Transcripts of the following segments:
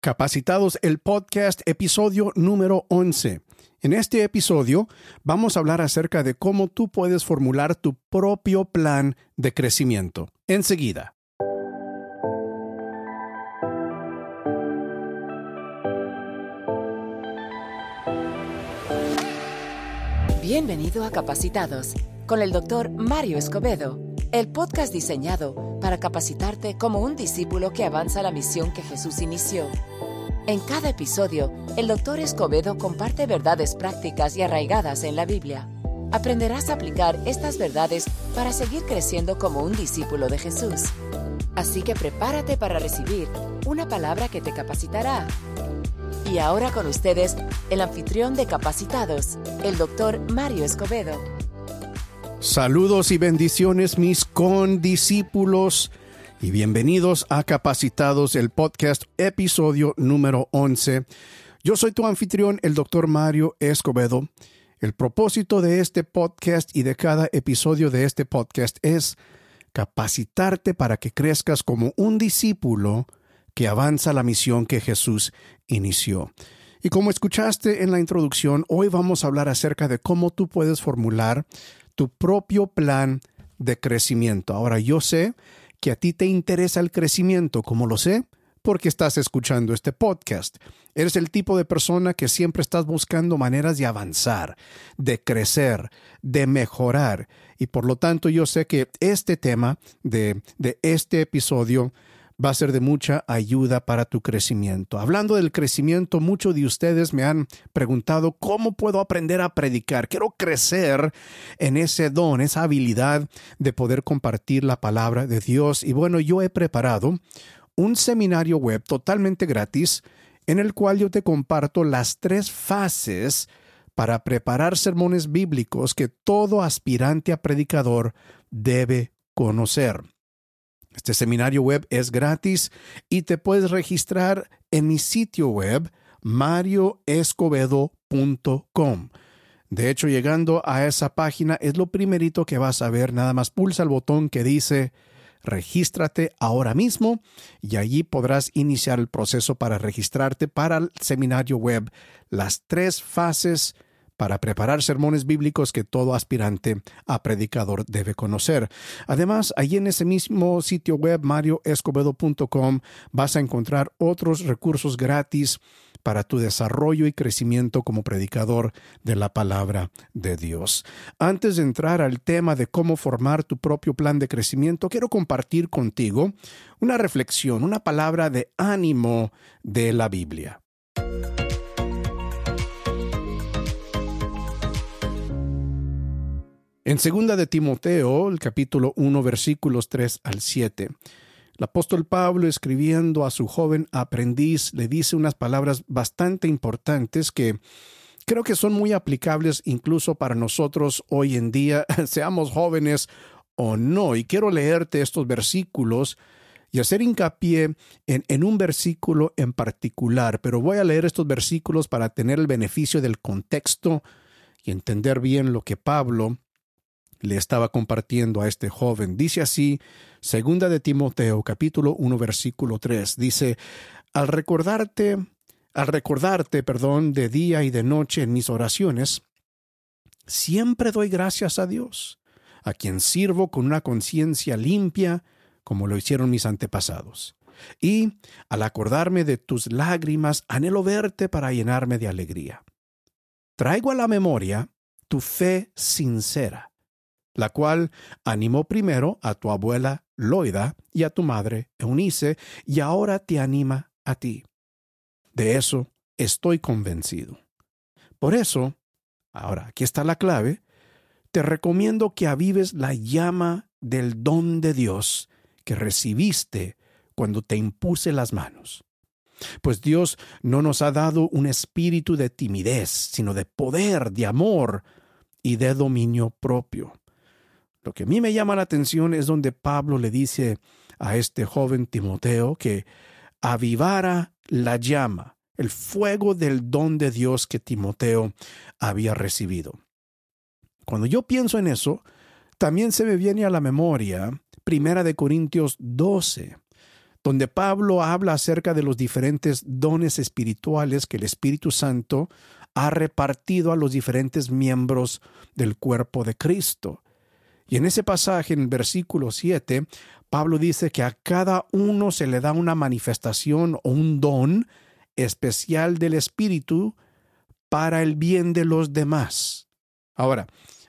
Capacitados el podcast episodio número 11. En este episodio vamos a hablar acerca de cómo tú puedes formular tu propio plan de crecimiento. Enseguida. Bienvenido a Capacitados con el doctor Mario Escobedo, el podcast diseñado para capacitarte como un discípulo que avanza la misión que Jesús inició. En cada episodio, el doctor Escobedo comparte verdades prácticas y arraigadas en la Biblia. Aprenderás a aplicar estas verdades para seguir creciendo como un discípulo de Jesús. Así que prepárate para recibir una palabra que te capacitará. Y ahora con ustedes, el anfitrión de Capacitados, el doctor Mario Escobedo. Saludos y bendiciones mis condiscípulos y bienvenidos a Capacitados, el podcast episodio número 11. Yo soy tu anfitrión, el doctor Mario Escobedo. El propósito de este podcast y de cada episodio de este podcast es capacitarte para que crezcas como un discípulo que avanza la misión que Jesús inició. Y como escuchaste en la introducción, hoy vamos a hablar acerca de cómo tú puedes formular tu propio plan de crecimiento. Ahora yo sé que a ti te interesa el crecimiento, como lo sé, porque estás escuchando este podcast. Eres el tipo de persona que siempre estás buscando maneras de avanzar, de crecer, de mejorar. Y por lo tanto yo sé que este tema de, de este episodio va a ser de mucha ayuda para tu crecimiento. Hablando del crecimiento, muchos de ustedes me han preguntado cómo puedo aprender a predicar. Quiero crecer en ese don, esa habilidad de poder compartir la palabra de Dios. Y bueno, yo he preparado un seminario web totalmente gratis en el cual yo te comparto las tres fases para preparar sermones bíblicos que todo aspirante a predicador debe conocer. Este seminario web es gratis y te puedes registrar en mi sitio web marioescobedo.com. De hecho, llegando a esa página es lo primerito que vas a ver. Nada más pulsa el botón que dice regístrate ahora mismo y allí podrás iniciar el proceso para registrarte para el seminario web. Las tres fases para preparar sermones bíblicos que todo aspirante a predicador debe conocer. Además, allí en ese mismo sitio web, marioescobedo.com, vas a encontrar otros recursos gratis para tu desarrollo y crecimiento como predicador de la palabra de Dios. Antes de entrar al tema de cómo formar tu propio plan de crecimiento, quiero compartir contigo una reflexión, una palabra de ánimo de la Biblia. En segunda de Timoteo, el capítulo 1, versículos 3 al 7, el apóstol Pablo, escribiendo a su joven aprendiz, le dice unas palabras bastante importantes que creo que son muy aplicables incluso para nosotros hoy en día, seamos jóvenes o no. Y quiero leerte estos versículos y hacer hincapié en, en, un versículo en particular, pero voy a leer estos versículos para tener el beneficio del contexto y entender bien lo que Pablo le estaba compartiendo a este joven. Dice así, segunda de Timoteo, capítulo 1, versículo 3, dice, al recordarte, al recordarte, perdón, de día y de noche en mis oraciones, siempre doy gracias a Dios, a quien sirvo con una conciencia limpia, como lo hicieron mis antepasados. Y, al acordarme de tus lágrimas, anhelo verte para llenarme de alegría. Traigo a la memoria tu fe sincera la cual animó primero a tu abuela Loida y a tu madre Eunice, y ahora te anima a ti. De eso estoy convencido. Por eso, ahora aquí está la clave, te recomiendo que avives la llama del don de Dios que recibiste cuando te impuse las manos. Pues Dios no nos ha dado un espíritu de timidez, sino de poder, de amor y de dominio propio. Lo que a mí me llama la atención es donde Pablo le dice a este joven Timoteo que avivara la llama, el fuego del don de Dios que Timoteo había recibido. Cuando yo pienso en eso, también se me viene a la memoria Primera de Corintios 12, donde Pablo habla acerca de los diferentes dones espirituales que el Espíritu Santo ha repartido a los diferentes miembros del cuerpo de Cristo. Y en ese pasaje, en el versículo 7, Pablo dice que a cada uno se le da una manifestación o un don especial del Espíritu para el bien de los demás. Ahora,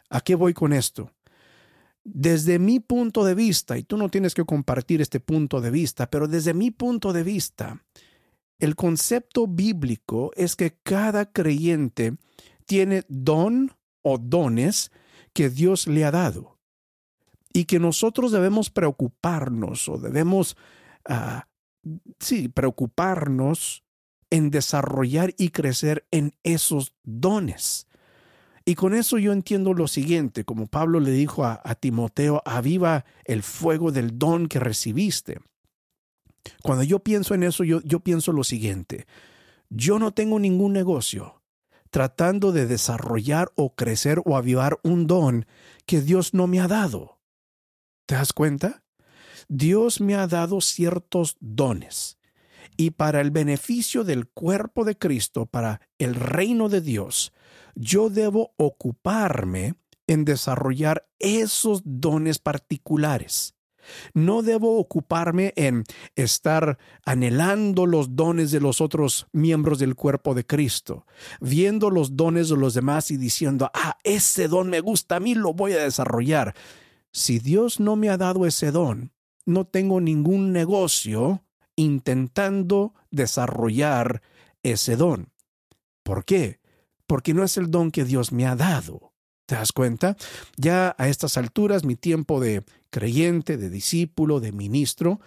¿a qué voy con esto? Desde mi punto de vista, y tú no tienes que compartir este punto de vista, pero desde mi punto de vista, el concepto bíblico es que cada creyente tiene don o dones que Dios le ha dado y que nosotros debemos preocuparnos o debemos, uh, sí, preocuparnos en desarrollar y crecer en esos dones. Y con eso yo entiendo lo siguiente, como Pablo le dijo a, Timoteo, aviva el fuego del don que recibiste. Cuando yo pienso en eso, yo, yo pienso lo siguiente, yo no tengo ningún negocio tratando de desarrollar o crecer o avivar un don que Dios no me ha dado. ¿Te das cuenta? Dios me ha dado ciertos dones y para el beneficio del cuerpo de Cristo, para el reino de Dios, yo debo ocuparme en desarrollar esos dones particulares. No debo ocuparme en estar anhelando los dones de los otros miembros del cuerpo de Cristo, viendo los dones de los demás y diciendo, ah, ese don me gusta, a mí lo voy a desarrollar. Si Dios no me ha dado ese don, no tengo ningún negocio intentando desarrollar ese don. ¿Por qué? Porque no es el don que Dios me ha dado. ¿Te das cuenta? Ya a estas alturas, mi tiempo de creyente, de discípulo, de ministro,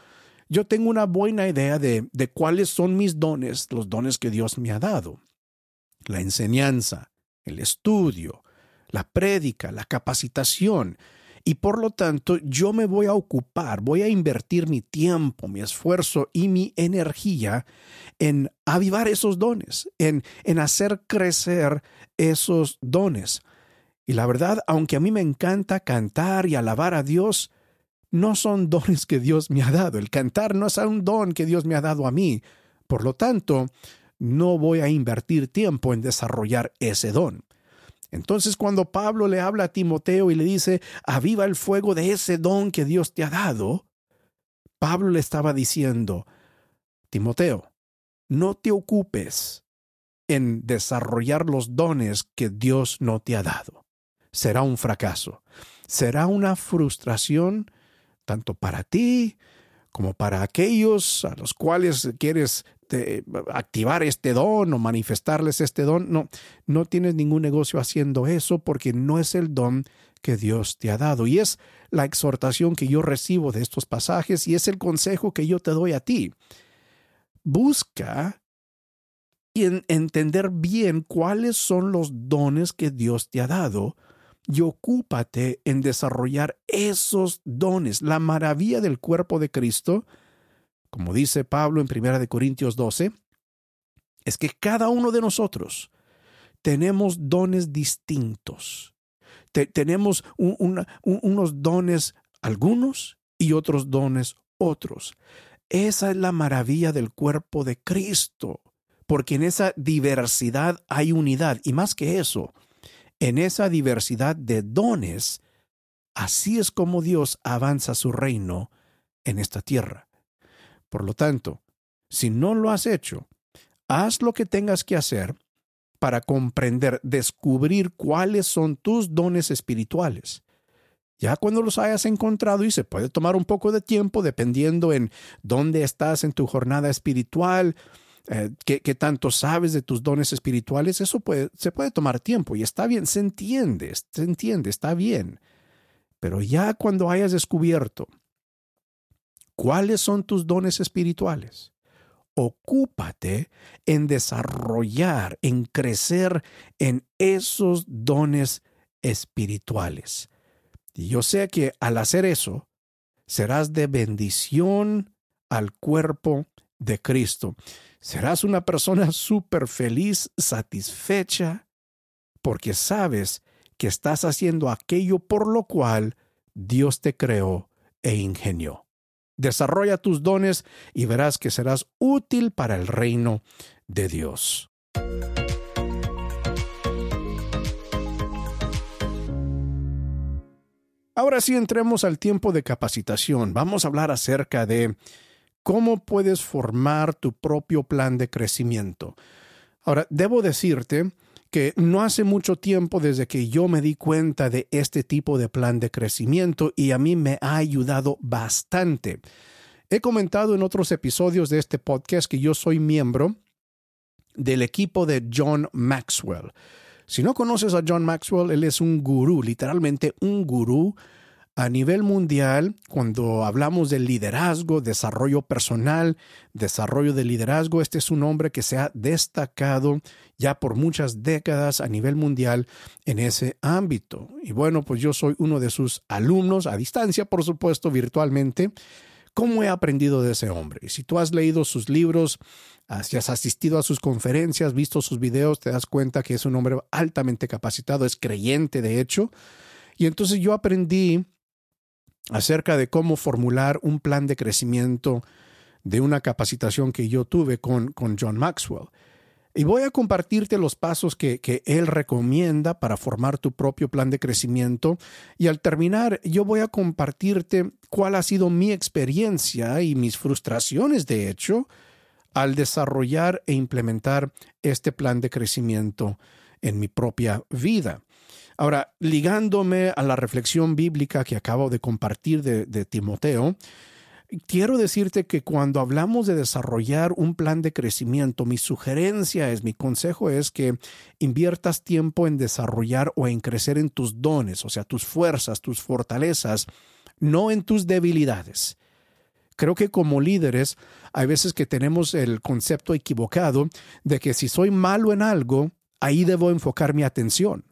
yo tengo una buena idea de, de cuáles son mis dones, los dones que Dios me ha dado. La enseñanza, el estudio, la prédica, la capacitación, y por lo tanto yo me voy a ocupar, voy a invertir mi tiempo, mi esfuerzo y mi energía en avivar esos dones, en, en hacer crecer esos dones. Y la verdad, aunque a mí me encanta cantar y alabar a Dios, no son dones que Dios me ha dado. El cantar no es un don que Dios me ha dado a mí. Por lo tanto, no voy a invertir tiempo en desarrollar ese don. Entonces cuando Pablo le habla a Timoteo y le dice, aviva el fuego de ese don que Dios te ha dado, Pablo le estaba diciendo, Timoteo, no te ocupes en desarrollar los dones que Dios no te ha dado. Será un fracaso, será una frustración tanto para ti como para aquellos a los cuales quieres este, activar este don o manifestarles este don. No, no tienes ningún negocio haciendo eso porque no es el don que Dios te ha dado. Y es la exhortación que yo recibo de estos pasajes y es el consejo que yo te doy a ti. Busca en entender bien cuáles son los dones que Dios te ha dado y ocúpate en desarrollar esos dones. La maravilla del cuerpo de Cristo como dice Pablo en 1 Corintios 12, es que cada uno de nosotros tenemos dones distintos. tenemos unos dones algunos y otros dones otros. Esa es la maravilla del cuerpo de Cristo, porque en esa diversidad hay unidad. Y más que eso, en esa diversidad de dones, así es como Dios avanza su reino en esta tierra. Por lo tanto, si no lo has hecho, haz lo que tengas que hacer para comprender, descubrir cuáles son tus dones espirituales. Ya cuando los hayas encontrado, y se puede tomar un poco de tiempo dependiendo en dónde estás en tu jornada espiritual, eh, qué, tanto sabes de tus dones espirituales, eso se puede tomar tiempo y está bien, se entiende, se entiende, está bien. Pero ya cuando hayas descubierto ¿Cuáles son tus dones espirituales? Ocúpate en desarrollar, en crecer en esos dones espirituales. Y yo sé que al hacer eso, serás de bendición al cuerpo de Cristo. Serás una persona súper feliz, satisfecha, porque sabes que estás haciendo aquello por lo cual Dios te creó e ingenió. Desarrolla tus dones y verás que serás útil para el reino de Dios. Ahora sí entremos al tiempo de capacitación. Vamos a hablar acerca de cómo puedes formar tu propio plan de crecimiento. Ahora, debo decirte que no hace mucho tiempo desde que yo me di cuenta de este tipo de plan de crecimiento y a mí me ha ayudado bastante. He comentado en otros episodios de este podcast que yo soy miembro del equipo de John Maxwell. Si no conoces a John Maxwell, él es un gurú, literalmente un gurú a nivel mundial, cuando hablamos de liderazgo, desarrollo personal, desarrollo de liderazgo, este es un hombre que se ha destacado ya por muchas décadas a nivel mundial en ese ámbito. Y bueno, pues yo soy uno de sus alumnos, a distancia, por supuesto, virtualmente. ¿Cómo he aprendido de ese hombre? Si tú has leído sus libros, si has asistido a sus conferencias, visto sus videos, te das cuenta que es un hombre altamente capacitado, es creyente de hecho. Y entonces yo aprendí acerca de cómo formular un plan de crecimiento de una capacitación que yo tuve con, con John Maxwell. Y voy a compartirte los pasos que, que, él recomienda para formar tu propio plan de crecimiento. Y al terminar, yo voy a compartirte cuál ha sido mi experiencia y mis frustraciones, de hecho, al desarrollar e implementar este plan de crecimiento en mi propia vida. Ahora, ligándome a la reflexión bíblica que acabo de compartir de, Timoteo, quiero decirte que cuando hablamos de desarrollar un plan de crecimiento, mi sugerencia es, mi consejo es que inviertas tiempo en desarrollar o en crecer en tus dones, o sea, tus fuerzas, tus fortalezas, no en tus debilidades. Creo que como líderes hay veces que tenemos el concepto equivocado de que si soy malo en algo, ahí debo enfocar mi atención.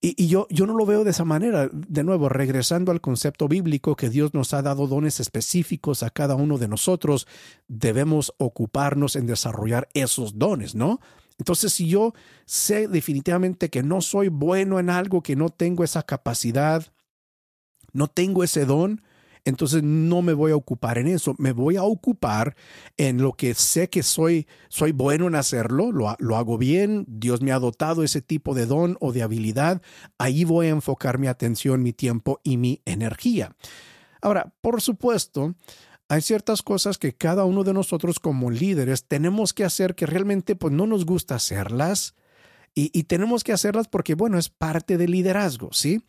Y, yo, yo no lo veo de esa manera. De nuevo, regresando al concepto bíblico que Dios nos ha dado dones específicos a cada uno de nosotros, debemos ocuparnos en desarrollar esos dones, ¿no? Entonces, si yo sé definitivamente que no soy bueno en algo, que no tengo esa capacidad, no tengo ese don, entonces no me voy a ocupar en eso, me voy a ocupar en lo que sé que soy, soy bueno en hacerlo, lo, lo hago bien, Dios me ha dotado ese tipo de don o de habilidad, ahí voy a enfocar mi atención, mi tiempo y mi energía. Ahora, por supuesto, hay ciertas cosas que cada uno de nosotros como líderes tenemos que hacer que realmente pues no nos gusta hacerlas, y, tenemos que hacerlas porque, bueno, es parte del liderazgo, ¿sí?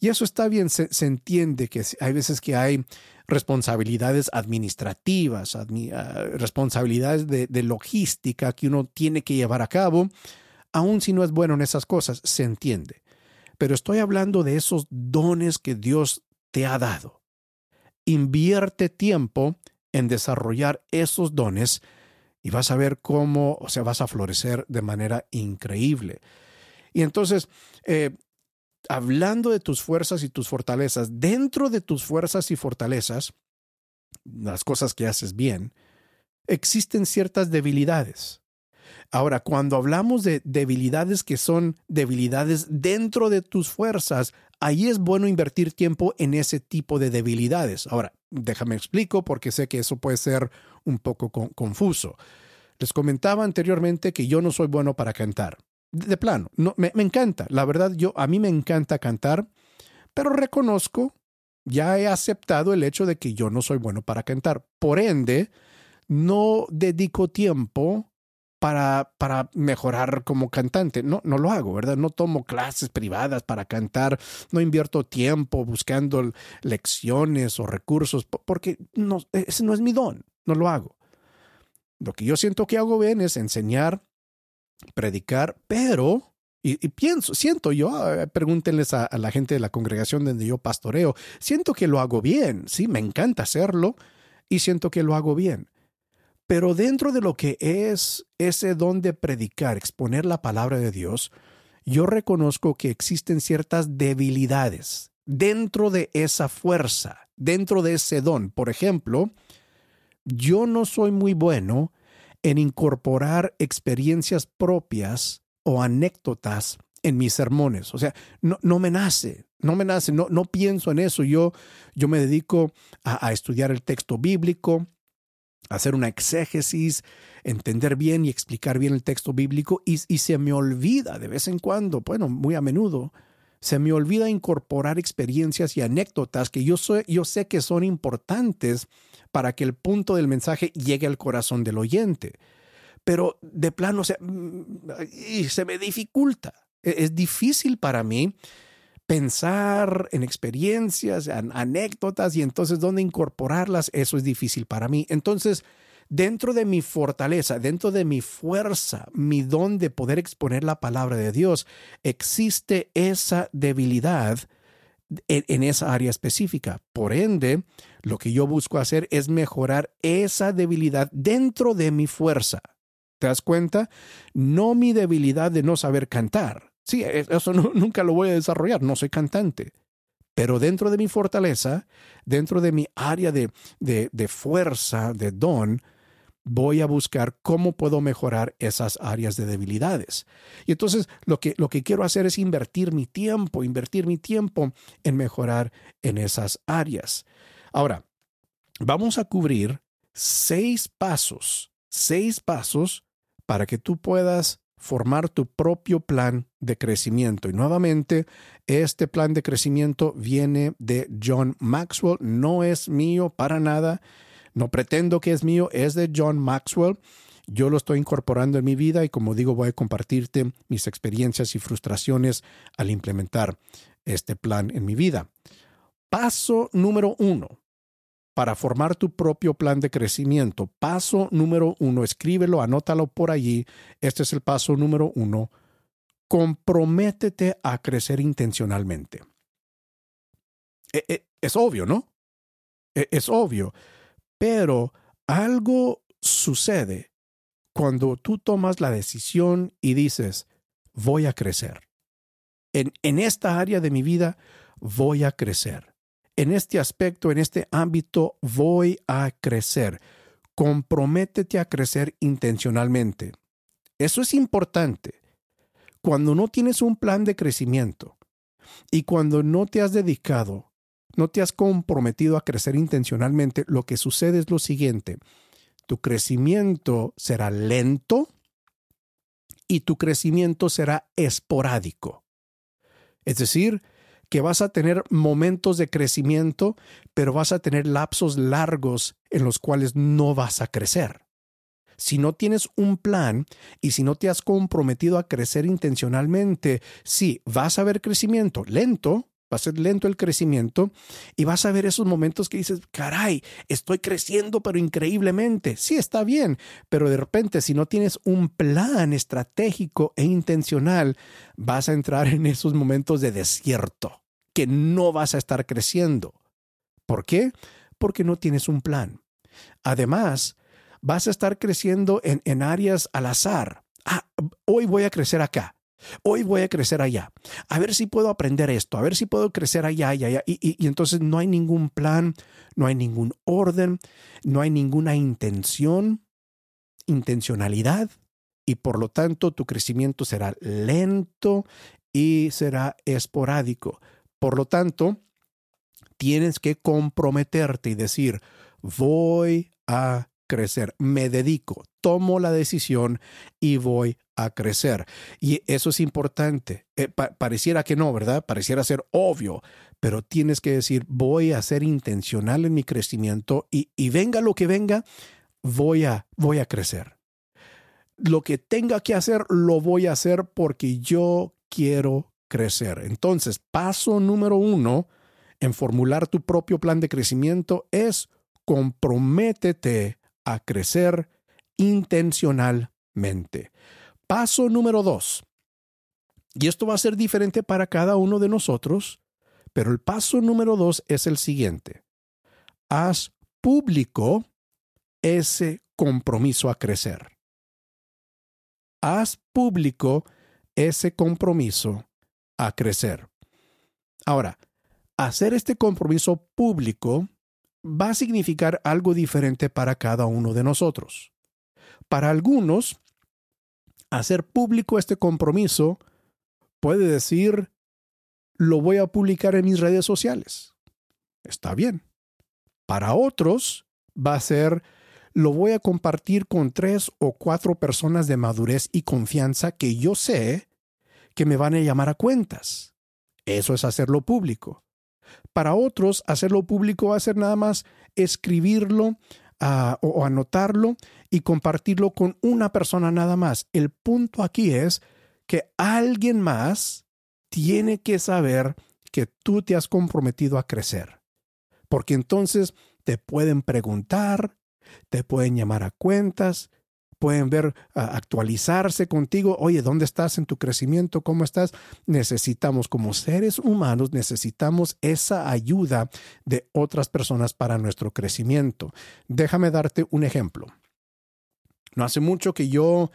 Y eso está bien, se, entiende que hay veces que hay responsabilidades administrativas, ah, responsabilidades de, de logística que uno tiene que llevar a cabo, aun si no es bueno en esas cosas, se entiende. Pero estoy hablando de esos dones que Dios te ha dado. Invierte tiempo en desarrollar esos dones y vas a ver cómo, o sea, vas a florecer de manera increíble. Y entonces, eh, hablando de tus fuerzas y tus fortalezas, dentro de tus fuerzas y fortalezas, las cosas que haces bien, existen ciertas debilidades. Ahora, cuando hablamos de debilidades que son debilidades dentro de tus fuerzas, ahí es bueno invertir tiempo en ese tipo de debilidades. Ahora, déjame explico porque sé que eso puede ser un poco confuso. Les comentaba anteriormente que yo no soy bueno para cantar. De plano, no, me, me encanta. La verdad, yo, a mí me encanta cantar, pero reconozco, ya he aceptado el hecho de que yo no soy bueno para cantar. Por ende, no dedico tiempo para, para mejorar como cantante. No, no lo hago, ¿verdad? No tomo clases privadas para cantar, no invierto tiempo buscando lecciones o recursos, porque no, ese no es mi don, no lo hago. Lo que yo siento que hago bien es enseñar, predicar, pero, y, pienso, siento yo, ah, pregúntenles a, a la gente de la congregación donde yo pastoreo, siento que lo hago bien, sí, me encanta hacerlo y siento que lo hago bien pero dentro de lo que es ese don de predicar, exponer la palabra de Dios, yo reconozco que existen ciertas debilidades dentro de esa fuerza, dentro de ese don. Por ejemplo, yo no soy muy bueno en incorporar experiencias propias o anécdotas en mis sermones. O sea, no, no me nace, no me nace, no, no pienso en eso. Yo, yo me dedico a, estudiar el texto bíblico, a hacer una exégesis, entender bien y explicar bien el texto bíblico y, y se me olvida de vez en cuando, bueno, muy a menudo, se me olvida incorporar experiencias y anécdotas que yo, soy, yo sé que son importantes para que el punto del mensaje llegue al corazón del oyente. Pero de plano se, mm, se me dificulta. E, es difícil para mí pensar en experiencias, en anécdotas y entonces dónde incorporarlas, eso es difícil para mí. Entonces, dentro de mi fortaleza, dentro de mi fuerza, mi don de poder exponer la palabra de Dios, existe esa debilidad en, esa área específica. Por ende, lo que yo busco hacer es mejorar esa debilidad dentro de mi fuerza. ¿Te das cuenta? No mi debilidad de no saber cantar. Sí, e, eso nunca lo voy a desarrollar, no soy cantante. Pero dentro de mi fortaleza, dentro de mi área de, de fuerza, de don, voy a buscar cómo puedo mejorar esas áreas de debilidades. Y entonces lo que, lo que quiero hacer es invertir mi tiempo, invertir mi tiempo en mejorar en esas áreas. Ahora, vamos a cubrir seis pasos, seis pasos para que tú puedas formar tu propio plan de crecimiento. Y nuevamente, este plan de crecimiento viene de John Maxwell, no es mío para nada no pretendo que es mío, es de John Maxwell. Yo lo estoy incorporando en mi vida y como digo, voy a compartirte mis experiencias y frustraciones al implementar este plan en mi vida. Paso número uno, para formar tu propio plan de crecimiento. Paso número uno, escríbelo, anótalo por allí. Este es el paso número uno. Comprométete a crecer intencionalmente. E, e, es obvio, ¿no? E, es obvio. Pero algo sucede cuando tú tomas la decisión y dices, voy a crecer. En, en, esta área de mi vida voy a crecer. En este aspecto, en este ámbito, voy a crecer. Comprométete a crecer intencionalmente. Eso es importante. Cuando no tienes un plan de crecimiento y cuando no te has dedicado no te has comprometido a crecer intencionalmente, lo que sucede es lo siguiente. Tu crecimiento será lento y tu crecimiento será esporádico. Es decir, que vas a tener momentos de crecimiento, pero vas a tener lapsos largos en los cuales no vas a crecer. Si no tienes un plan y si no te has comprometido a crecer intencionalmente, sí, vas a ver crecimiento lento, va a ser lento el crecimiento y vas a ver esos momentos que dices, caray, estoy creciendo pero increíblemente. Sí, está bien, pero de repente si no tienes un plan estratégico e intencional, vas a entrar en esos momentos de desierto, que no vas a estar creciendo. ¿Por qué? Porque no tienes un plan. Además, vas a estar creciendo en, en áreas al azar. Ah, hoy voy a crecer acá Hoy voy a crecer allá. A ver si puedo aprender esto, a ver si puedo crecer allá y allá. Y, entonces no hay ningún plan, no hay ningún orden, no hay ninguna intención, intencionalidad. Y por lo tanto tu crecimiento será lento y será esporádico. Por lo tanto, tienes que comprometerte y decir, voy a crecer, me dedico, tomo la decisión y voy a crecer. Y eso es importante. Eh, pareciera que no, ¿verdad? Pareciera ser obvio, pero tienes que decir, voy a ser intencional en mi crecimiento y, y venga lo que venga, voy a, voy a crecer. Lo que tenga que hacer, lo voy a hacer porque yo quiero crecer. Entonces, paso número uno en formular tu propio plan de crecimiento es comprométete a crecer intencionalmente. Paso número dos. Y esto va a ser diferente para cada uno de nosotros, pero el paso número dos es el siguiente. Haz público ese compromiso a crecer. Haz público ese compromiso a crecer. Ahora, hacer este compromiso público va a significar algo diferente para cada uno de nosotros. Para algunos, hacer público este compromiso puede decir, lo voy a publicar en mis redes sociales. Está bien. Para otros va a ser, lo voy a compartir con tres o cuatro personas de madurez y confianza que yo sé que me van a llamar a cuentas. Eso es hacerlo público. Para otros, hacerlo público va a ser nada más escribirlo o anotarlo y compartirlo con una persona nada más. El punto aquí es que alguien más tiene que saber que tú te has comprometido a crecer. Porque entonces te pueden preguntar, te pueden llamar a cuentas, pueden ver, actualizarse contigo. Oye, ¿dónde estás en tu crecimiento? ¿Cómo estás? Necesitamos, como seres humanos, necesitamos esa ayuda de otras personas para nuestro crecimiento. Déjame darte un ejemplo. No hace mucho que yo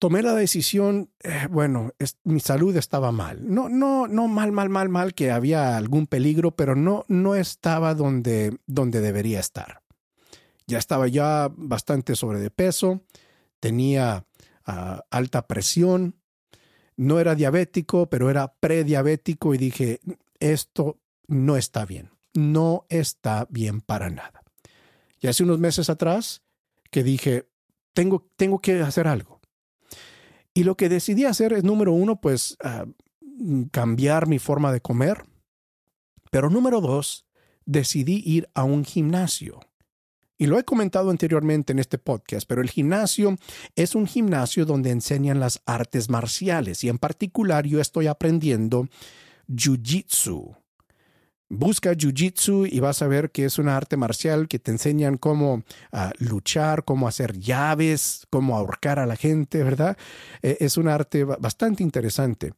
tomé la decisión, eh, bueno, mi salud estaba mal. No, no, no mal, mal, mal, mal, que había algún peligro, pero no, no estaba donde, donde debería estar. Ya estaba ya bastante sobre de peso, tenía ah, alta presión, no era diabético, pero era prediabético y dije, esto no está bien, no está bien para nada. Y hace unos meses atrás que dije, tengo, tengo que hacer algo. Y lo que decidí hacer es, número uno, pues ah, cambiar mi forma de comer. Pero número dos, decidí ir a un gimnasio. Y lo he comentado anteriormente en este podcast, pero el gimnasio es un gimnasio donde enseñan las artes marciales y en particular yo estoy aprendiendo Jiu-Jitsu. Busca Jiu-Jitsu y vas a ver que es una arte marcial que te enseñan cómo ah, luchar, cómo hacer llaves, cómo ahorcar a la gente, ¿verdad? E, es un arte bastante interesante.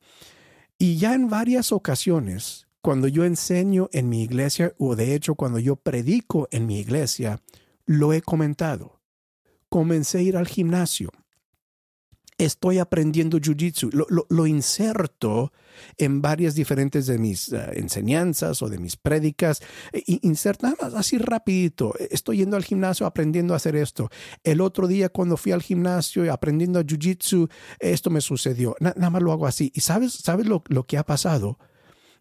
Y ya en varias ocasiones, cuando yo enseño en mi iglesia, o de hecho cuando yo predico en mi iglesia, lo he comentado. Comencé a ir al gimnasio. Estoy aprendiendo Jiu-Jitsu. Lo, inserto en varias diferentes de mis eh, enseñanzas o de mis prédicas. E, inserta nada más así rapidito. Estoy yendo al gimnasio aprendiendo a hacer esto. El otro día cuando fui al gimnasio aprendiendo Jiu-Jitsu, esto me sucedió. nada más lo hago así. ¿Y sabes, sabes lo, lo que ha pasado?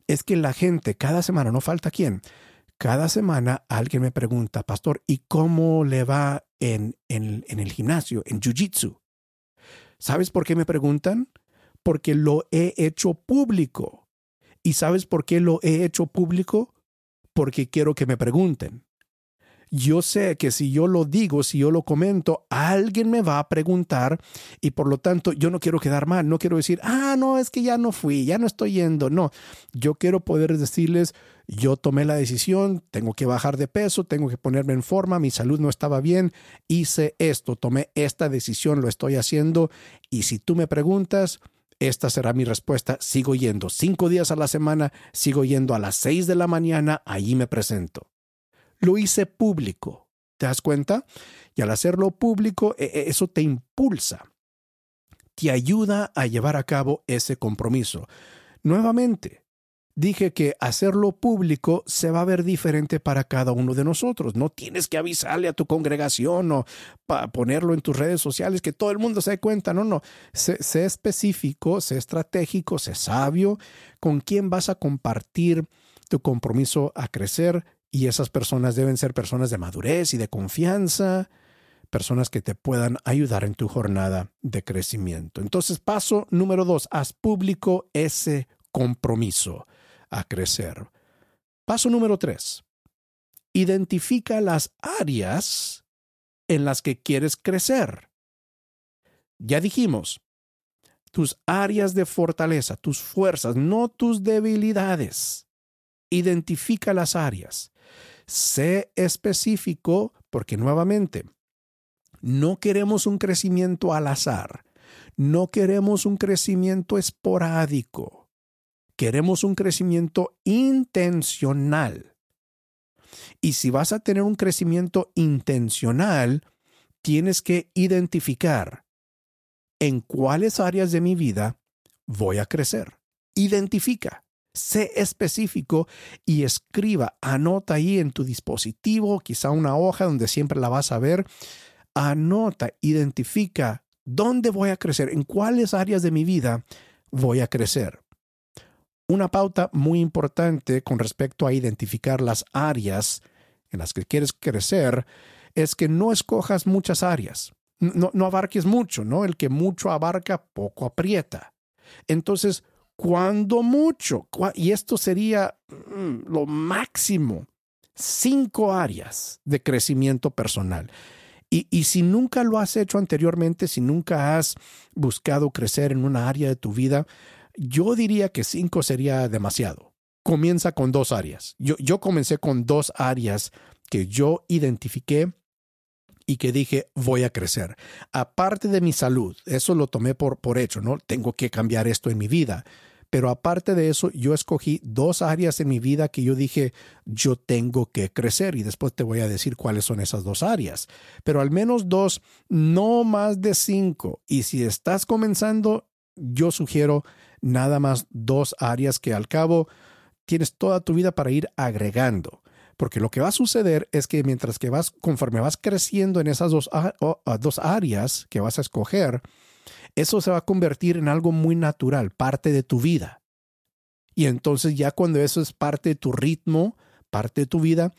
Es que la gente cada semana, no falta quién, cada semana alguien me pregunta, pastor, ¿y cómo le va en, el gimnasio, en Jiu-Jitsu? ¿Sabes por qué me preguntan? Porque lo he hecho público. ¿Y sabes por qué lo he hecho público? Porque quiero que me pregunten yo sé que si yo lo digo, si yo lo comento, alguien me va a preguntar y por lo tanto yo no quiero quedar mal, no quiero decir, ah, no, es que ya no fui, ya no estoy yendo, no, yo quiero poder decirles, yo tomé la decisión, tengo que bajar de peso, tengo que ponerme en forma, mi salud no estaba bien, hice esto, tomé esta decisión, lo estoy haciendo y si tú me preguntas, esta será mi respuesta. Sigo yendo cinco días a la semana, sigo yendo a las seis de la mañana, allí me presento lo hice público. ¿Te das cuenta? Y al hacerlo público, e, e, eso te impulsa, te ayuda a llevar a cabo ese compromiso. Nuevamente, dije que hacerlo público se va a ver diferente para cada uno de nosotros. No tienes que avisarle a tu congregación o ponerlo en tus redes sociales que todo el mundo se dé cuenta. No, no. Sé, sé específico, sé estratégico, sé sabio con quién vas a compartir tu compromiso a crecer, y esas personas deben ser personas de madurez y de confianza, personas que te puedan ayudar en tu jornada de crecimiento. Entonces, paso número dos, haz público ese compromiso a crecer. Paso número tres, identifica las áreas en las que quieres crecer. Ya dijimos, tus áreas de fortaleza, tus fuerzas, no tus debilidades. Identifica las áreas. Sé específico porque nuevamente, no queremos un crecimiento al azar, no queremos un crecimiento esporádico, queremos un crecimiento intencional. Y si vas a tener un crecimiento intencional, tienes que identificar en cuáles áreas de mi vida voy a crecer. Identifica. Sé específico y escriba, anota ahí en tu dispositivo, quizá una hoja donde siempre la vas a ver. Anota, identifica dónde voy a crecer, en cuáles áreas de mi vida voy a crecer. Una pauta muy importante con respecto a identificar las áreas en las que quieres crecer es que no escojas muchas áreas. No, abarques mucho, ¿no? El que mucho abarca, poco aprieta. Entonces, cuando mucho, y esto sería mm, lo máximo, cinco áreas de crecimiento personal. Y, y, si nunca lo has hecho anteriormente, si nunca has buscado crecer en una área de tu vida, yo diría que cinco sería demasiado. Comienza con dos áreas. Yo, comencé con dos áreas que yo identifiqué y que dije voy a crecer. Aparte de mi salud, eso lo tomé por, por hecho, ¿no? Tengo que cambiar esto en mi vida. Pero aparte de eso, yo escogí dos áreas en mi vida que yo dije, yo tengo que crecer y después te voy a decir cuáles son esas dos áreas. Pero al menos dos, no más de cinco. Y si estás comenzando, yo sugiero nada más dos áreas que al cabo tienes toda tu vida para ir agregando. Porque lo que va a suceder es que mientras que vas, conforme vas creciendo en esas dos, dos áreas que vas a escoger, eso se va a convertir en algo muy natural, parte de tu vida. Y entonces ya cuando eso es parte de tu ritmo, parte de tu vida,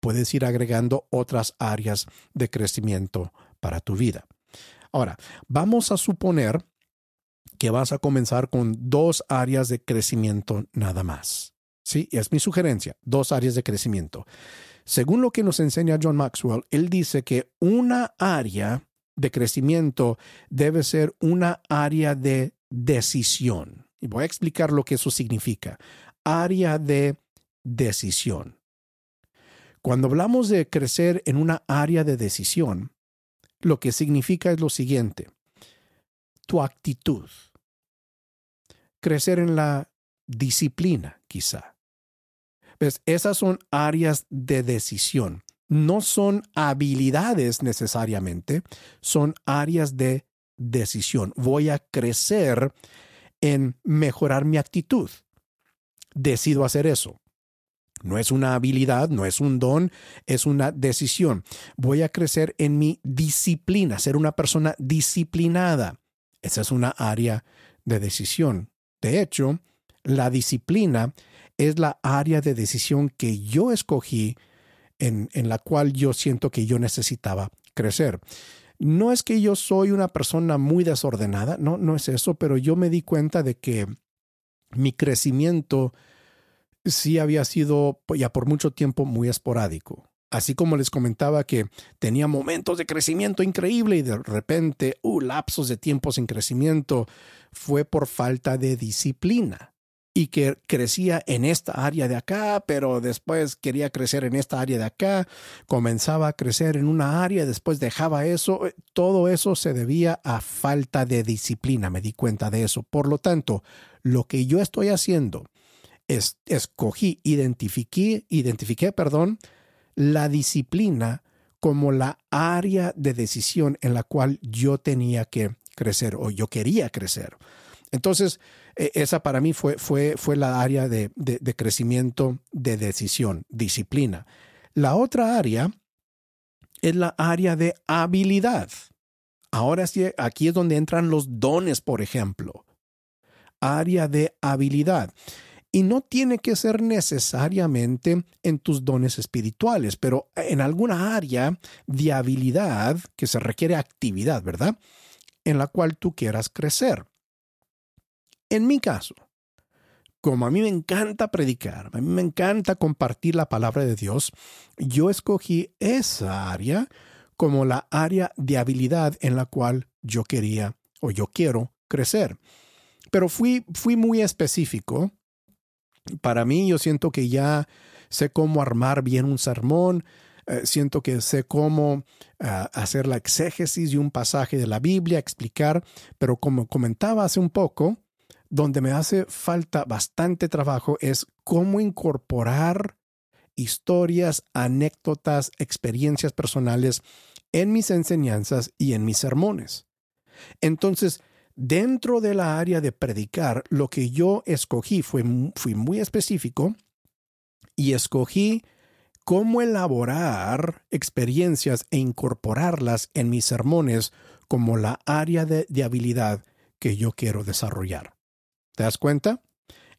puedes ir agregando otras áreas de crecimiento para tu vida. Ahora, vamos a suponer que vas a comenzar con dos áreas de crecimiento nada más. Sí, es mi sugerencia, dos áreas de crecimiento. Según lo que nos enseña John Maxwell, él dice que una área de crecimiento debe ser una área de decisión. Y voy a explicar lo que eso significa. Área de decisión. Cuando hablamos de crecer en una área de decisión, lo que significa es lo siguiente. Tu actitud, crecer en la disciplina, quizá. ¿Ves? Esas son áreas de decisión. No son habilidades necesariamente, son áreas de decisión. Voy a crecer en mejorar mi actitud. Decido hacer eso. No es una habilidad, no es un don, es una decisión. Voy a crecer en mi disciplina, ser una persona disciplinada. Esa es una área de decisión. De hecho, la disciplina es la área de decisión que yo escogí en, en, la cual yo siento que yo necesitaba crecer. No es que yo soy una persona muy desordenada, no, no es eso, pero yo me di cuenta de que mi crecimiento sí había sido ya por mucho tiempo muy esporádico. Así como les comentaba que tenía momentos de crecimiento increíble y de repente, uh, lapsos de tiempo sin crecimiento, fue por falta de disciplina y que crecía en esta área de acá, pero después quería crecer en esta área de acá, comenzaba a crecer en una área, después dejaba eso, eh, todo eso se debía a falta de disciplina, me di cuenta de eso. Por lo tanto, lo que yo estoy haciendo es escogí, identifiqué, identifiqué, perdón, la disciplina como la área de decisión en la cual yo tenía que crecer o yo quería crecer. Entonces, e, esa para mí fue, fue, fue la área de, de, crecimiento de decisión, disciplina. La otra área es la área de habilidad. Ahora sí, aquí es donde entran los dones, por ejemplo. Área de habilidad y no tiene que ser necesariamente en tus dones espirituales, pero en alguna área de habilidad que se requiere actividad, ¿verdad? En la cual tú quieras crecer. En mi caso, como a mí me encanta predicar, a mí me encanta compartir la palabra de Dios, yo escogí esa área como la área de habilidad en la cual yo quería o yo quiero crecer. Pero fui, fui muy específico para mí yo siento que ya sé cómo armar bien un sermón, eh, siento que sé cómo ah, hacer la exégesis de un pasaje de la Biblia, explicar, pero como comentaba hace un poco, donde me hace falta bastante trabajo es cómo incorporar historias, anécdotas, experiencias personales en mis enseñanzas y en mis sermones. Entonces, Dentro de la área de predicar, lo que yo escogí fue, fui muy específico y escogí cómo elaborar experiencias e incorporarlas en mis sermones como la área de, de habilidad que yo quiero desarrollar. ¿Te das cuenta?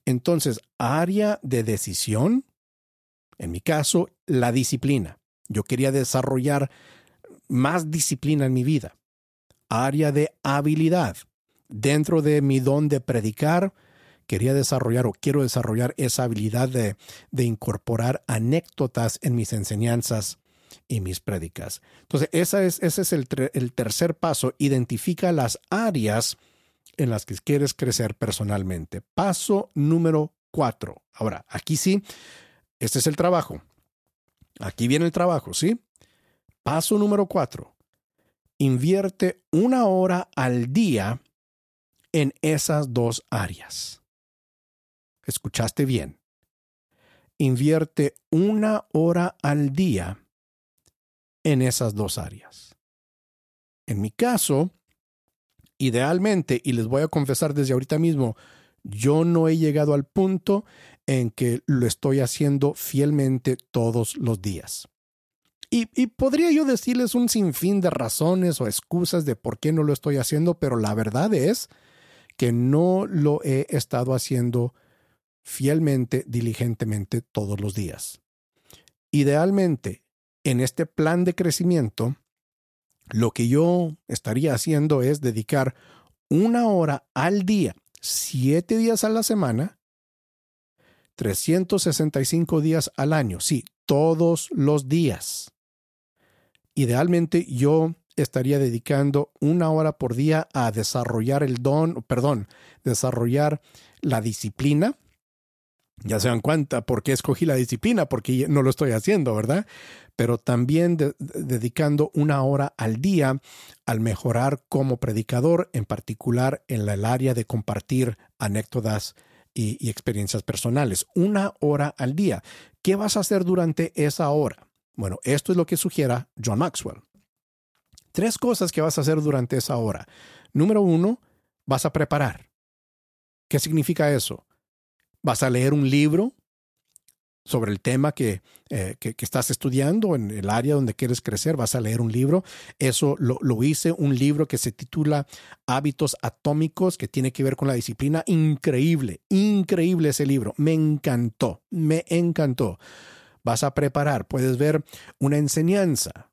Entonces, área de decisión, en mi caso, la disciplina. Yo quería desarrollar más disciplina en mi vida. Área de habilidad. Dentro de mi don de predicar, quería desarrollar o quiero desarrollar esa habilidad de, incorporar anécdotas en mis enseñanzas y mis prédicas. Entonces, esa es, ese es el, el tercer paso. Identifica las áreas en las que quieres crecer personalmente. Paso número cuatro. Ahora, aquí sí, este es el trabajo. Aquí viene el trabajo, ¿sí? Paso número cuatro. Invierte una hora al día en esas dos áreas. ¿Escuchaste bien? Invierte una hora al día en esas dos áreas. En mi caso, idealmente, y les voy a confesar desde ahorita mismo, yo no he llegado al punto en que lo estoy haciendo fielmente todos los días. Y, podría yo decirles un sinfín de razones o excusas de por qué no lo estoy haciendo, pero la verdad es que no lo he estado haciendo fielmente, diligentemente todos los días. Idealmente, en este plan de crecimiento, lo que yo estaría haciendo es dedicar una hora al día, siete días a la semana, 365 días al año, sí, todos los días. Idealmente yo estaría dedicando una hora por día a desarrollar el don, perdón, desarrollar la disciplina. Ya se dan cuenta por qué escogí la disciplina, porque no lo estoy haciendo, ¿verdad? pero también dedicando una hora al día al mejorar como predicador, en particular en el área de compartir anécdotas y, y experiencias personales. Una hora al día. ¿Qué vas a hacer durante esa hora? Bueno, esto es lo que sugiera John Maxwell. Tres cosas que vas a hacer durante esa hora. Número uno, vas a preparar. ¿Qué significa eso? Vas a leer un libro sobre el tema eh, que, que, estás estudiando, en el área donde quieres crecer, vas a leer un libro. Eso lo, hice, un libro que se titula Hábitos Atómicos, que tiene que ver con la disciplina. Increíble, increíble ese libro. Me encantó, me encantó. Vas a preparar, puedes ver una enseñanza,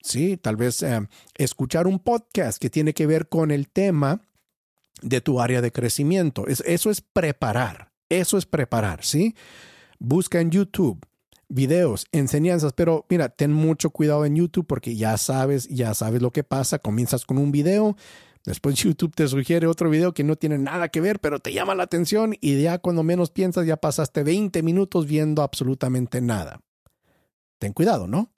¿sí? Tal vez eh, escuchar un podcast que tiene que ver con el tema de tu área de crecimiento. eso es preparar, eso es preparar, ¿sí? Busca en YouTube videos, enseñanzas, pero mira, ten mucho cuidado en YouTube porque ya sabes, ya sabes lo que pasa. Comienzas con un video, después YouTube te sugiere otro video que no tiene nada que ver, pero te llama la atención y ya cuando menos piensas ya pasaste 20 minutos viendo absolutamente nada. Ten cuidado, ¿no?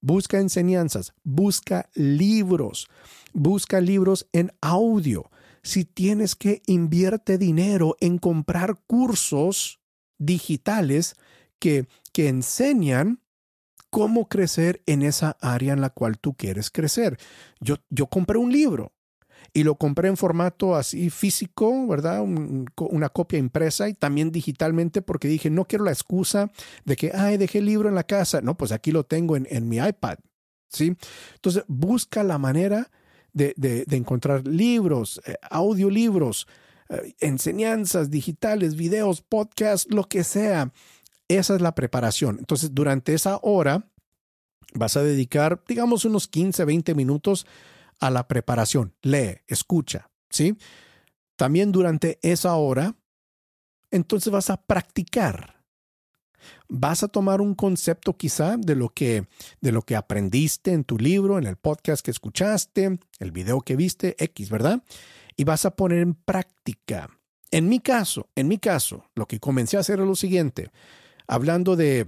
Busca enseñanzas, busca libros, busca libros en audio. Si tienes que invierte dinero en comprar cursos, digitales que, que enseñan cómo crecer en esa área en la cual tú quieres crecer. Yo, yo compré un libro y lo compré en formato así físico, ¿verdad? una copia impresa y también digitalmente porque dije, no quiero la excusa de que, ay, dejé el libro en la casa. No, pues aquí lo tengo en, en mi iPad, ¿sí? Entonces, busca la manera de, de, de encontrar libros, eh, audiolibros, eh, enseñanzas digitales, videos, podcasts, lo que sea. Esa es la preparación. Entonces, durante esa hora vas a dedicar, digamos, unos 15, 20 minutos a la preparación. Lee, escucha, ¿sí? También durante esa hora, entonces vas a practicar. Vas a tomar un concepto quizá de lo que de lo que aprendiste en tu libro, en el podcast que escuchaste, el video que viste, X, ¿verdad? y vas a poner en práctica. En mi caso, en mi caso, lo que comencé a hacer es lo siguiente, hablando de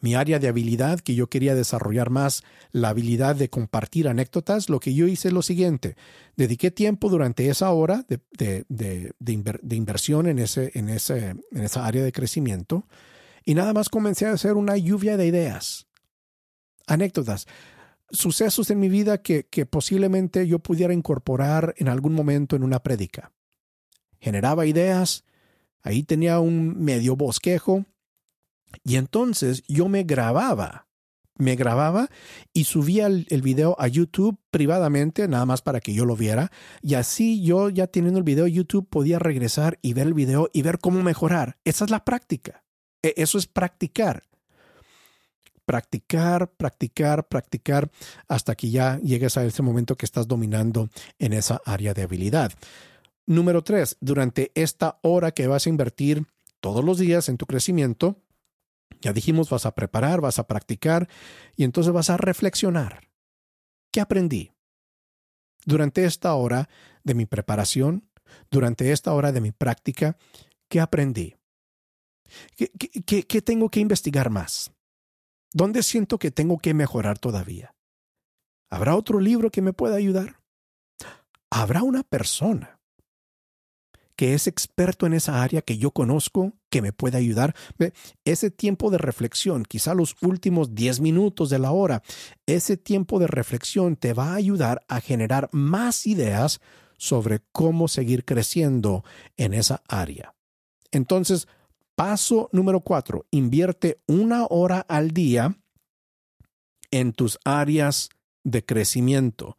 mi área de habilidad, que yo quería desarrollar más la habilidad de compartir anécdotas, lo que yo hice es lo siguiente, dediqué tiempo durante esa hora de, inversión en, ese, en, ese, en esa área de crecimiento y nada más comencé a hacer una lluvia de ideas, anécdotas sucesos en mi vida que, que posiblemente yo pudiera incorporar en algún momento en una prédica. Generaba ideas, ahí tenía un medio bosquejo, y entonces yo me grababa me grababa y subía el, el, video a YouTube privadamente, nada más para que yo lo viera. Y así yo ya teniendo el video YouTube podía regresar y ver el video y ver cómo mejorar. Esa es la práctica. E, eso es practicar. Practicar, practicar, practicar hasta que ya llegues a ese momento que estás dominando en esa área de habilidad. Número tres, durante esta hora que vas a invertir todos los días en tu crecimiento, ya dijimos, vas a preparar, vas a practicar y entonces vas a reflexionar. ¿Qué aprendí? Durante esta hora de mi preparación, durante esta hora de mi práctica, ¿qué aprendí? ¿Qué, tengo que investigar más? ¿Dónde siento que tengo que mejorar todavía? ¿Habrá otro libro que me pueda ayudar? ¿Habrá una persona que es experto en esa área que yo conozco, que me puede ayudar. Ese tiempo de reflexión, quizá los últimos 10 minutos de la hora, ese tiempo de reflexión te va a ayudar a generar más ideas sobre cómo seguir creciendo en esa área. Entonces, paso número cuatro, invierte una hora al día en tus áreas de crecimiento.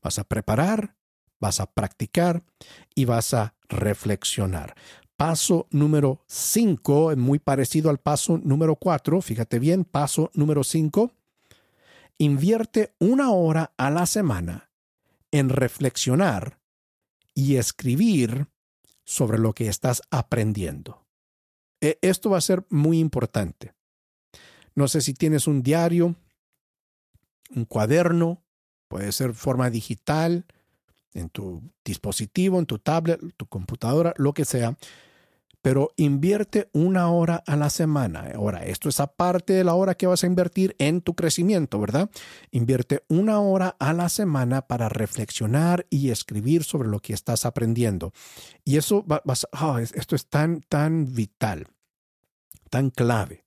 Vas a preparar, vas a practicar y vas a reflexionar. Paso número 5, muy parecido al paso número 4, fíjate bien, paso número 5, invierte una hora a la semana en reflexionar y escribir sobre lo que estás aprendiendo. E, esto va a ser muy importante. No sé si tienes un diario, un cuaderno, puede ser forma digital, en tu dispositivo, en tu tablet, tu computadora, lo que sea, pero invierte una hora a la semana. Ahora, esto es aparte de la hora que vas a invertir en tu crecimiento, ¿verdad? Invierte una hora a la semana para reflexionar y escribir sobre lo que estás aprendiendo. Y eso, va, oh, esto es tan, tan vital, tan clave,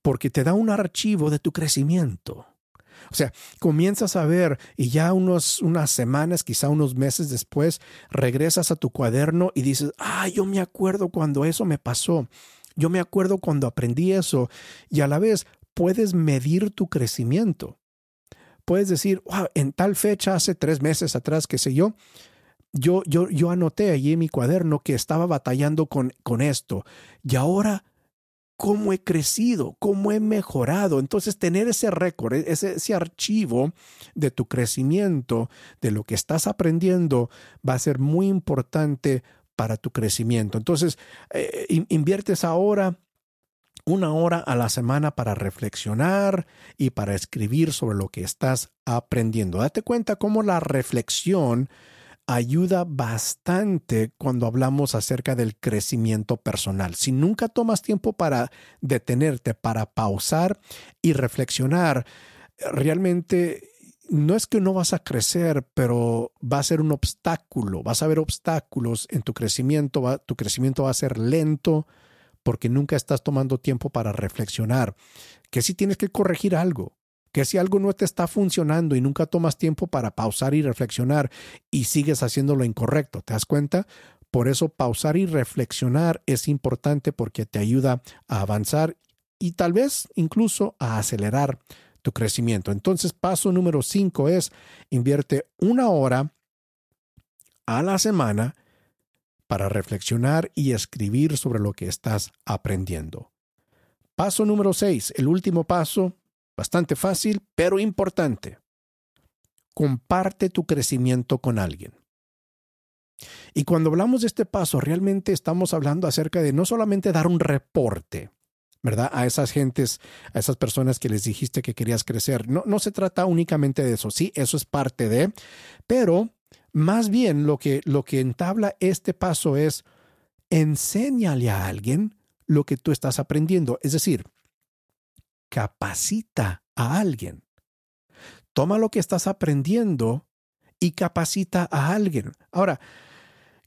porque te da un archivo de tu crecimiento. O sea, comienzas a ver y ya unos, unas semanas, quizá unos meses después, regresas a tu cuaderno y dices, ah, yo me acuerdo cuando eso me pasó. Yo me acuerdo cuando aprendí eso. Y a la vez puedes medir tu crecimiento. Puedes decir, wow, en tal fecha, hace tres meses atrás, qué sé yo, yo, yo, yo anoté allí en mi cuaderno que estaba batallando con, con esto. Y ahora cómo he crecido, cómo he mejorado. Entonces, tener ese récord, e-, ese, archivo de tu crecimiento, de lo que estás aprendiendo, va a ser muy importante para tu crecimiento. Entonces, eh, inviertes ahora una hora a la semana para reflexionar y para escribir sobre lo que estás aprendiendo. Date cuenta cómo la reflexión ayuda bastante cuando hablamos acerca del crecimiento personal. Si nunca tomas tiempo para detenerte, para pausar y reflexionar, realmente no es que no vas a crecer, pero va a ser un obstáculo, vas a ver obstáculos en tu crecimiento, tu crecimiento va a ser lento porque nunca estás tomando tiempo para reflexionar, que si tienes que corregir algo, que si algo no te está funcionando y nunca tomas tiempo para pausar y reflexionar y sigues haciendo lo incorrecto, ¿te das cuenta? Por eso pausar y reflexionar es importante porque te ayuda a avanzar y tal vez incluso a acelerar tu crecimiento. Entonces, paso número cinco es invierte una hora a la semana para reflexionar y escribir sobre lo que estás aprendiendo. Paso número seis, el último paso, Bastante fácil, pero importante. Comparte tu crecimiento con alguien. Y cuando hablamos de este paso, realmente estamos hablando acerca de no solamente dar un reporte, ¿verdad? A esas gentes, a esas personas que les dijiste que querías crecer. No, no se trata únicamente de eso, sí, eso es parte de, pero más bien lo que, lo que entabla este paso es enséñale a alguien lo que tú estás aprendiendo. Es decir, capacita a alguien. Toma lo que estás aprendiendo y capacita a alguien. Ahora,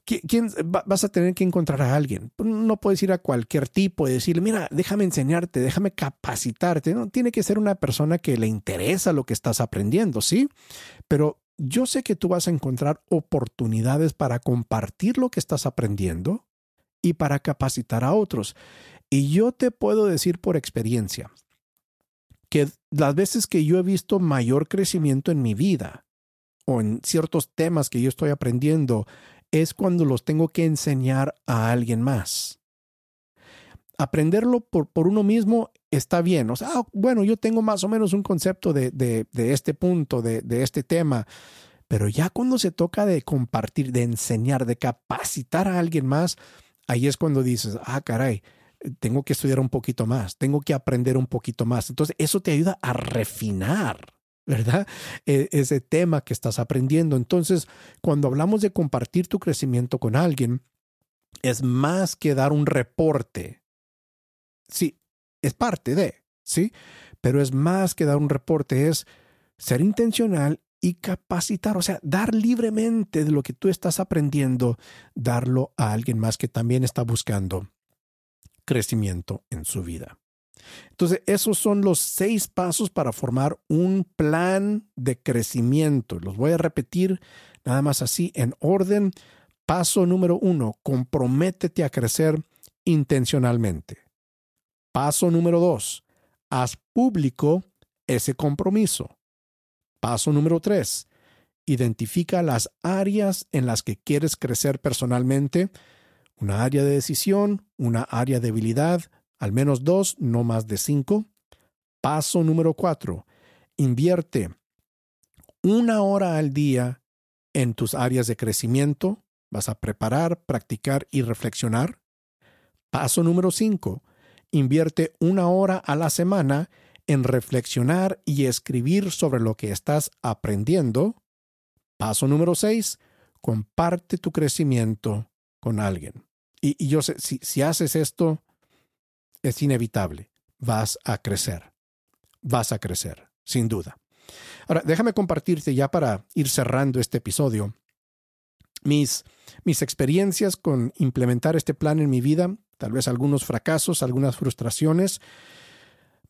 ¿quién, vas a tener que encontrar a alguien? No puedes ir a cualquier tipo y decirle, mira, déjame enseñarte, déjame capacitarte. No, tiene que ser una persona que le interesa lo que estás aprendiendo, ¿sí? Pero yo sé que tú vas a encontrar oportunidades para compartir lo que estás aprendiendo y para capacitar a otros. Y yo te puedo decir por experiencia, que las veces que yo he visto mayor crecimiento en mi vida o en ciertos temas que yo estoy aprendiendo es cuando los tengo que enseñar a alguien más. Aprenderlo por, por uno mismo está bien. O sea, ah, bueno, yo tengo más o menos un concepto de, de, este punto, de, de este tema, pero ya cuando se toca de compartir, de enseñar, de capacitar a alguien más, ahí es cuando dices, ah, caray, tengo que estudiar un poquito más, tengo que aprender un poquito más. Entonces, eso te ayuda a refinar, ¿verdad? E, ese tema que estás aprendiendo. Entonces, cuando hablamos de compartir tu crecimiento con alguien, es más que dar un reporte. Sí, es parte de, ¿sí? Pero es más que dar un reporte, es ser intencional y capacitar, o sea, dar libremente de lo que tú estás aprendiendo, darlo a alguien más que también está buscando crecimiento en su vida. Entonces, esos son los seis pasos para formar un plan de crecimiento. Los voy a repetir nada más así en orden. Paso número uno, comprométete a crecer intencionalmente. Paso número dos, haz público ese compromiso. Paso número tres, identifica las áreas en las que quieres crecer personalmente una área de decisión, una área de habilidad, al menos dos, no más de cinco. Paso número cuatro, invierte una hora al día en tus áreas de crecimiento. Vas a preparar, practicar y reflexionar. Paso número cinco, invierte una hora a la semana en reflexionar y escribir sobre lo que estás aprendiendo. Paso número seis, comparte tu crecimiento con alguien. Y, yo sé, si, si haces esto, es inevitable. Vas a crecer. Vas a crecer, sin duda. Ahora, déjame compartirte ya para ir cerrando este episodio mis, mis experiencias con implementar este plan en mi vida, tal vez algunos fracasos, algunas frustraciones.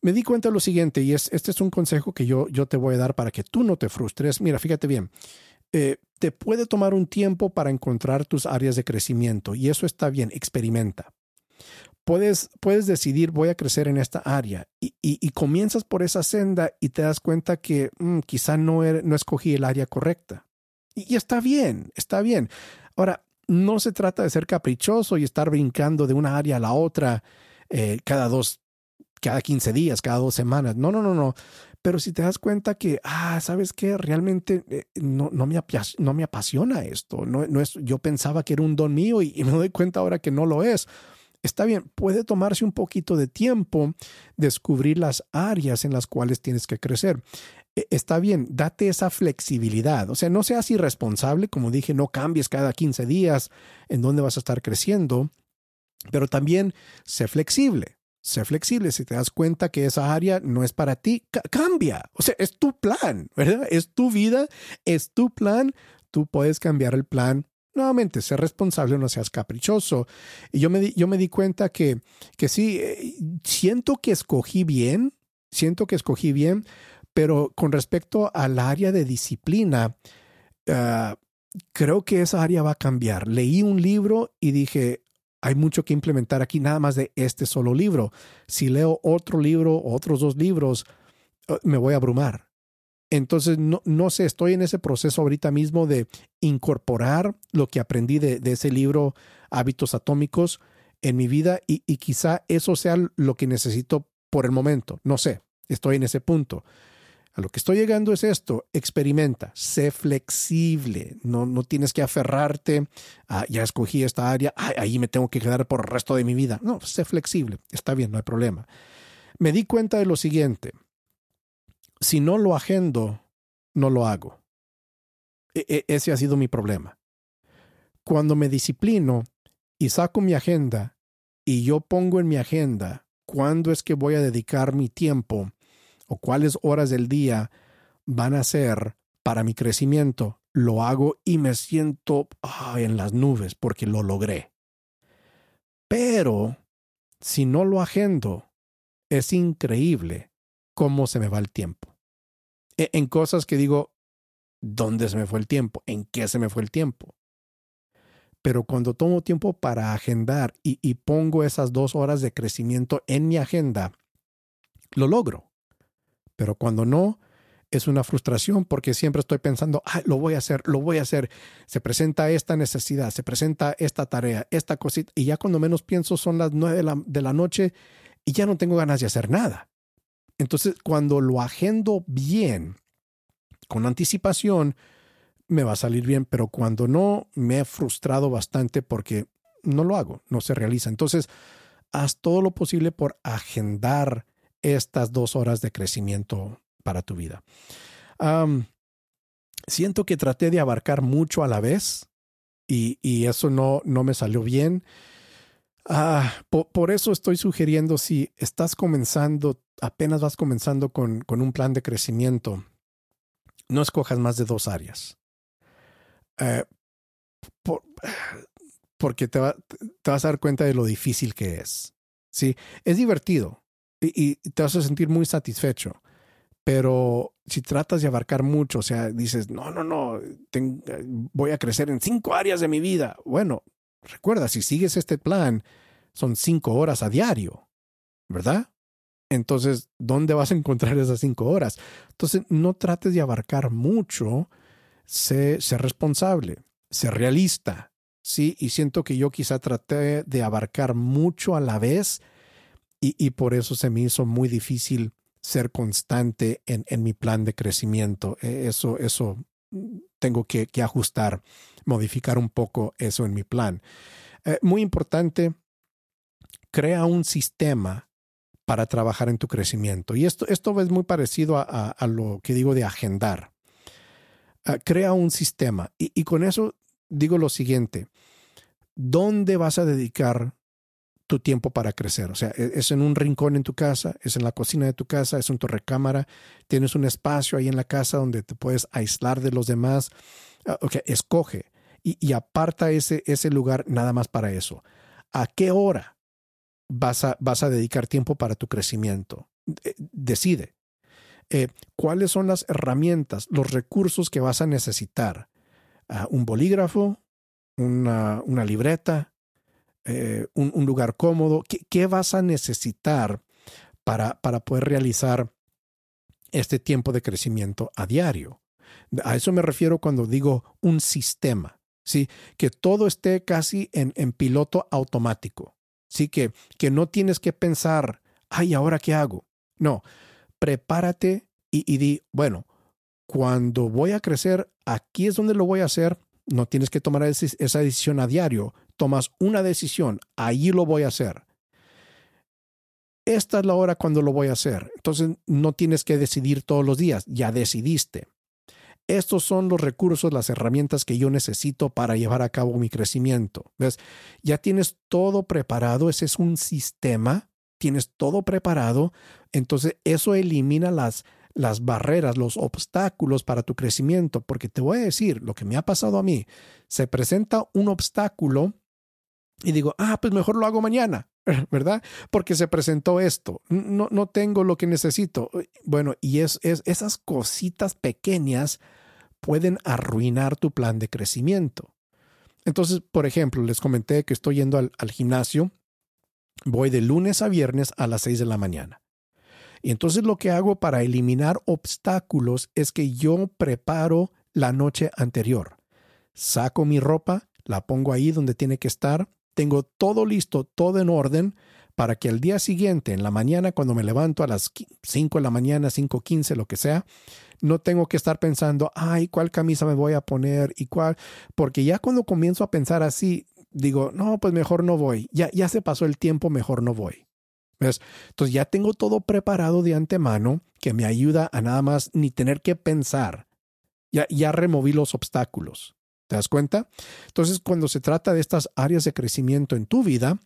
Me di cuenta de lo siguiente, y es, este es un consejo que yo, yo te voy a dar para que tú no te frustres. Mira, fíjate bien, eh, te puede tomar un tiempo para encontrar tus áreas de crecimiento y eso está bien, experimenta. Puedes, puedes decidir voy a crecer en esta área y, y, comienzas por esa senda y te das cuenta que mm, quizá no, er, no escogí el área correcta. Y, está bien, está bien. Ahora, no se trata de ser caprichoso y estar brincando de una área a la otra eh, cada dos, cada 15 días, cada dos semanas. No, no, no, no. Pero si te das cuenta que, ah, ¿sabes qué? Realmente eh, no, no, me no me apasiona esto. No, no es, yo pensaba que era un don mío y, me doy cuenta ahora que no lo es. Está bien, puede tomarse un poquito de tiempo descubrir las áreas en las cuales tienes que crecer. E, está bien, date esa flexibilidad. O sea, no seas irresponsable, como dije, no cambies cada 15 días en dónde vas a estar creciendo, pero también sé flexible. Sé flexible. Si te das cuenta que esa área no es para ti, cambia. O sea, es tu plan, ¿verdad? Es tu vida, es tu plan. Tú puedes cambiar el plan. Nuevamente, ser responsable, no seas caprichoso. Y yo me di, yo me di cuenta que, que sí, eh, siento que escogí bien, siento que escogí bien, pero con respecto al área de disciplina, ah, creo que esa área va a cambiar. Leí un libro y dije, hay mucho que implementar aquí, nada más de este solo libro. Si leo otro libro, otros dos libros, eh, me voy a abrumar. Entonces, no, no sé, estoy en ese proceso ahorita mismo de incorporar lo que aprendí de, ese libro, Hábitos Atómicos, en mi vida y quizá eso sea lo que necesito por el momento. No sé, estoy en ese punto. A lo que estoy llegando es esto, experimenta, sé flexible, no, no tienes que aferrarte a, ya escogí esta área, ahí me tengo que quedar por el resto de mi vida. No, sé flexible, está bien, no hay problema. Me di cuenta de lo siguiente, si no lo agendo, no lo hago. E, e, ese ha sido mi problema. Cuando me disciplino y saco mi agenda y yo pongo en mi agenda cuándo es que voy a dedicar mi tiempo cuáles horas del día van a ser para mi crecimiento, lo hago y me siento en las nubes porque lo logré. Pero si no lo agendo, es increíble cómo se me va el tiempo. E, en cosas que digo, ¿dónde se me fue el tiempo? ¿En qué se me fue el tiempo? Pero cuando tomo tiempo para agendar y pongo esas dos horas de crecimiento en mi agenda, lo logro pero cuando no, es una frustración porque siempre estoy pensando, ah, lo voy a hacer, lo voy a hacer. Se presenta esta necesidad, se presenta esta tarea, esta cosita, y ya cuando menos pienso son las nueve de la, de la noche y ya no tengo ganas de hacer nada. Entonces, cuando lo agendo bien, con anticipación, me va a salir bien, pero cuando no, me he frustrado bastante porque no lo hago, no se realiza. Entonces, haz todo lo posible por agendar estas dos horas de crecimiento para tu vida. siento que traté de abarcar mucho a la vez y, eso no, no me salió bien. Ah, por, eso estoy sugiriendo si estás comenzando, apenas vas comenzando con, con un plan de crecimiento, no escojas más de dos áreas. Eh, porque te, te, vas a dar cuenta de lo difícil que es. Sí, es divertido y, te vas a sentir muy satisfecho. Pero si tratas de abarcar mucho, o sea, dices, no, no, no, voy a crecer en cinco áreas de mi vida. Bueno, recuerda, si sigues este plan, son cinco horas a diario, ¿verdad? Entonces, ¿dónde vas a encontrar esas cinco horas? Entonces, no trates de abarcar mucho, sé, sé responsable, sé realista, ¿sí? Y siento que yo quizá traté de abarcar mucho a la vez y, por eso se me hizo muy difícil ser constante en, en mi plan de crecimiento. E, eso, eso tengo que, ajustar, modificar un poco eso en mi plan. Eh, muy importante, crea un sistema para trabajar en tu crecimiento. Y esto, esto es muy parecido a, lo que digo de agendar. Uh, crea un sistema. Y, con eso digo lo siguiente. ¿Dónde vas a dedicar tu tiempo para crecer? O sea, ¿e-, ¿es en un rincón en tu casa? ¿Es en la cocina de tu casa? ¿Es en tu recámara? ¿Tienes un espacio ahí en la casa donde te puedes aislar de los demás? Uh, ok, escoge y, y aparta ese, ese lugar nada más para eso. ¿A qué hora? vas a, vas a dedicar tiempo para tu crecimiento. Decide. Eh, ¿Cuáles son las herramientas, los recursos que vas a necesitar? Uh, ¿Un bolígrafo? Una, una libreta? Eh, un, lugar cómodo? ¿Qué, ¿Qué, vas a necesitar para, para poder realizar este tiempo de crecimiento a diario? A eso me refiero cuando digo un sistema, ¿sí? Que todo esté casi en, en piloto automático. Sí que, que no tienes que pensar, ay, ¿ahora qué hago? No, prepárate y, y di, bueno, cuando voy a crecer, aquí es donde lo voy a hacer. No tienes que tomar esa decisión a diario. Tomas una decisión, ahí lo voy a hacer. Esta es la hora cuando lo voy a hacer. Entonces no tienes que decidir todos los días, ya decidiste. Estos son los recursos, las herramientas que yo necesito para llevar a cabo mi crecimiento. ¿Ves? Ya tienes todo preparado, ese es un sistema, tienes todo preparado, entonces eso elimina las, las barreras, los obstáculos para tu crecimiento, porque te voy a decir lo que me ha pasado a mí, se presenta un obstáculo y digo, ah, pues mejor lo hago mañana, ¿verdad? Porque se presentó esto, no, no tengo lo que necesito. Bueno, y es, es, esas cositas pequeñas pueden arruinar tu plan de crecimiento. Entonces, por ejemplo, les comenté que estoy yendo al, al gimnasio, voy de lunes a viernes a las 6 de la mañana. Y entonces lo que hago para eliminar obstáculos es que yo preparo la noche anterior. Saco mi ropa, la pongo ahí donde tiene que estar, tengo todo listo, todo en orden, para que al día siguiente, en la mañana, cuando me levanto a las 5 de la mañana, 5.15, lo que sea, no tengo que estar pensando, ay, ¿cuál camisa me voy a poner y cuál? Porque ya cuando comienzo a pensar así, digo, no, pues mejor no voy. Ya, ya se pasó el tiempo, mejor no voy. ¿Ves? Entonces ya tengo todo preparado de antemano que me ayuda a nada más ni tener que pensar. Ya, ya removí los obstáculos. ¿Te das cuenta? Entonces, cuando se trata de estas áreas de crecimiento en tu vida,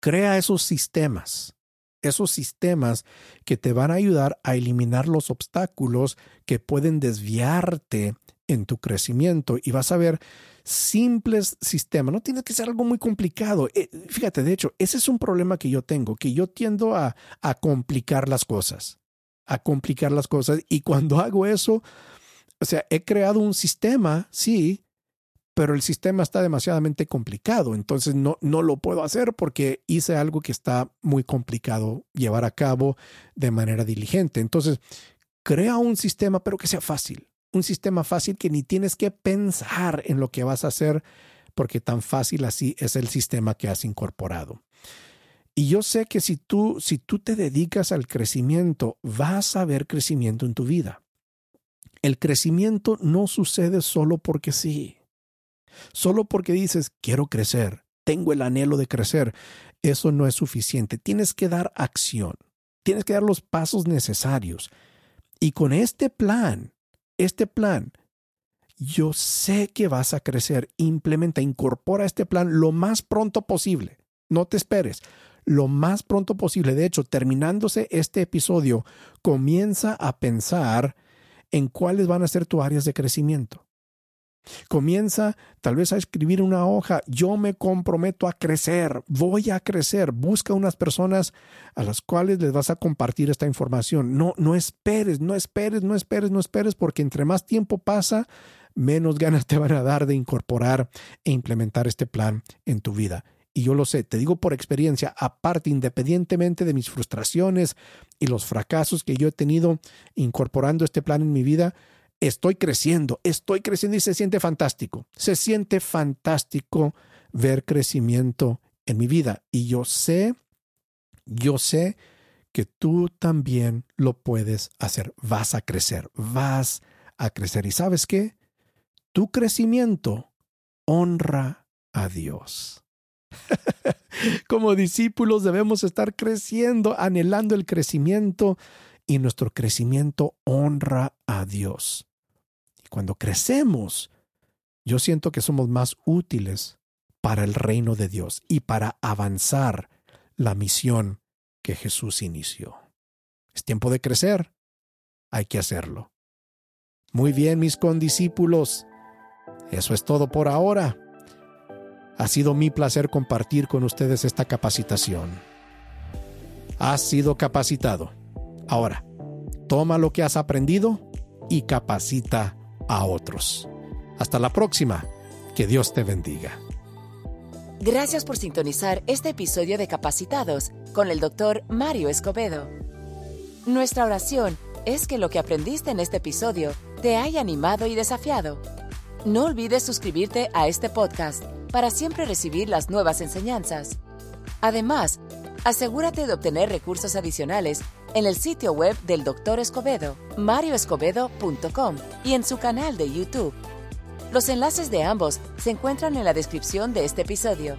crea esos sistemas, esos sistemas que te van a ayudar a eliminar los obstáculos que pueden desviarte en tu crecimiento y vas a ver simples sistemas. No tiene que ser algo muy complicado. Eh, fíjate, de hecho, ese es un problema que yo tengo, que yo tiendo a, a complicar las cosas, a complicar las cosas. Y cuando hago eso, o sea, he creado un sistema, sí, pero el sistema está demasiadamente complicado, entonces no, no lo puedo hacer porque hice algo que está muy complicado llevar a cabo de manera diligente. Entonces, crea un sistema, pero que sea fácil, un sistema fácil que ni tienes que pensar en lo que vas a hacer, porque tan fácil así es el sistema que has incorporado. Y yo sé que si tú, si tú te dedicas al crecimiento, vas a ver crecimiento en tu vida. El crecimiento no sucede solo porque sí. Solo porque dices, quiero crecer, tengo el anhelo de crecer, eso no es suficiente. Tienes que dar acción, tienes que dar los pasos necesarios. Y con este plan, este plan, yo sé que vas a crecer. Implementa, incorpora este plan lo más pronto posible. No te esperes. Lo más pronto posible. De hecho, terminándose este episodio, comienza a pensar en cuáles van a ser tus áreas de crecimiento. Comienza tal vez a escribir una hoja, yo me comprometo a crecer, voy a crecer, busca unas personas a las cuales les vas a compartir esta información. No, no esperes, no esperes, no esperes, no esperes, porque entre más tiempo pasa, menos ganas te van a dar de incorporar e implementar este plan en tu vida. Y yo lo sé, te digo por experiencia, aparte, independientemente de mis frustraciones y los fracasos que yo he tenido incorporando este plan en mi vida, estoy creciendo, estoy creciendo y se siente fantástico. Se siente fantástico ver crecimiento en mi vida. Y yo sé, yo sé que tú también lo puedes hacer. Vas a crecer, vas a crecer. ¿Y sabes qué? Tu crecimiento honra a Dios. Como discípulos debemos estar creciendo, anhelando el crecimiento y nuestro crecimiento honra a Dios. Y cuando crecemos, yo siento que somos más útiles para el reino de Dios y para avanzar la misión que Jesús inició. Es tiempo de crecer. Hay que hacerlo. Muy bien, mis condiscípulos. Eso es todo por ahora. Ha sido mi placer compartir con ustedes esta capacitación. Has sido capacitado. Ahora, toma lo que has aprendido y capacita a otros. Hasta la próxima. Que Dios te bendiga. Gracias por sintonizar este episodio de Capacitados con el doctor Mario Escobedo. Nuestra oración es que lo que aprendiste en este episodio te haya animado y desafiado. No olvides suscribirte a este podcast para siempre recibir las nuevas enseñanzas. Además, asegúrate de obtener recursos adicionales en el sitio web del Dr. Escobedo, marioescobedo.com y en su canal de YouTube. Los enlaces de ambos se encuentran en la descripción de este episodio.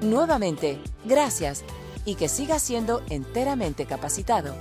Nuevamente, gracias y que siga siendo enteramente capacitado.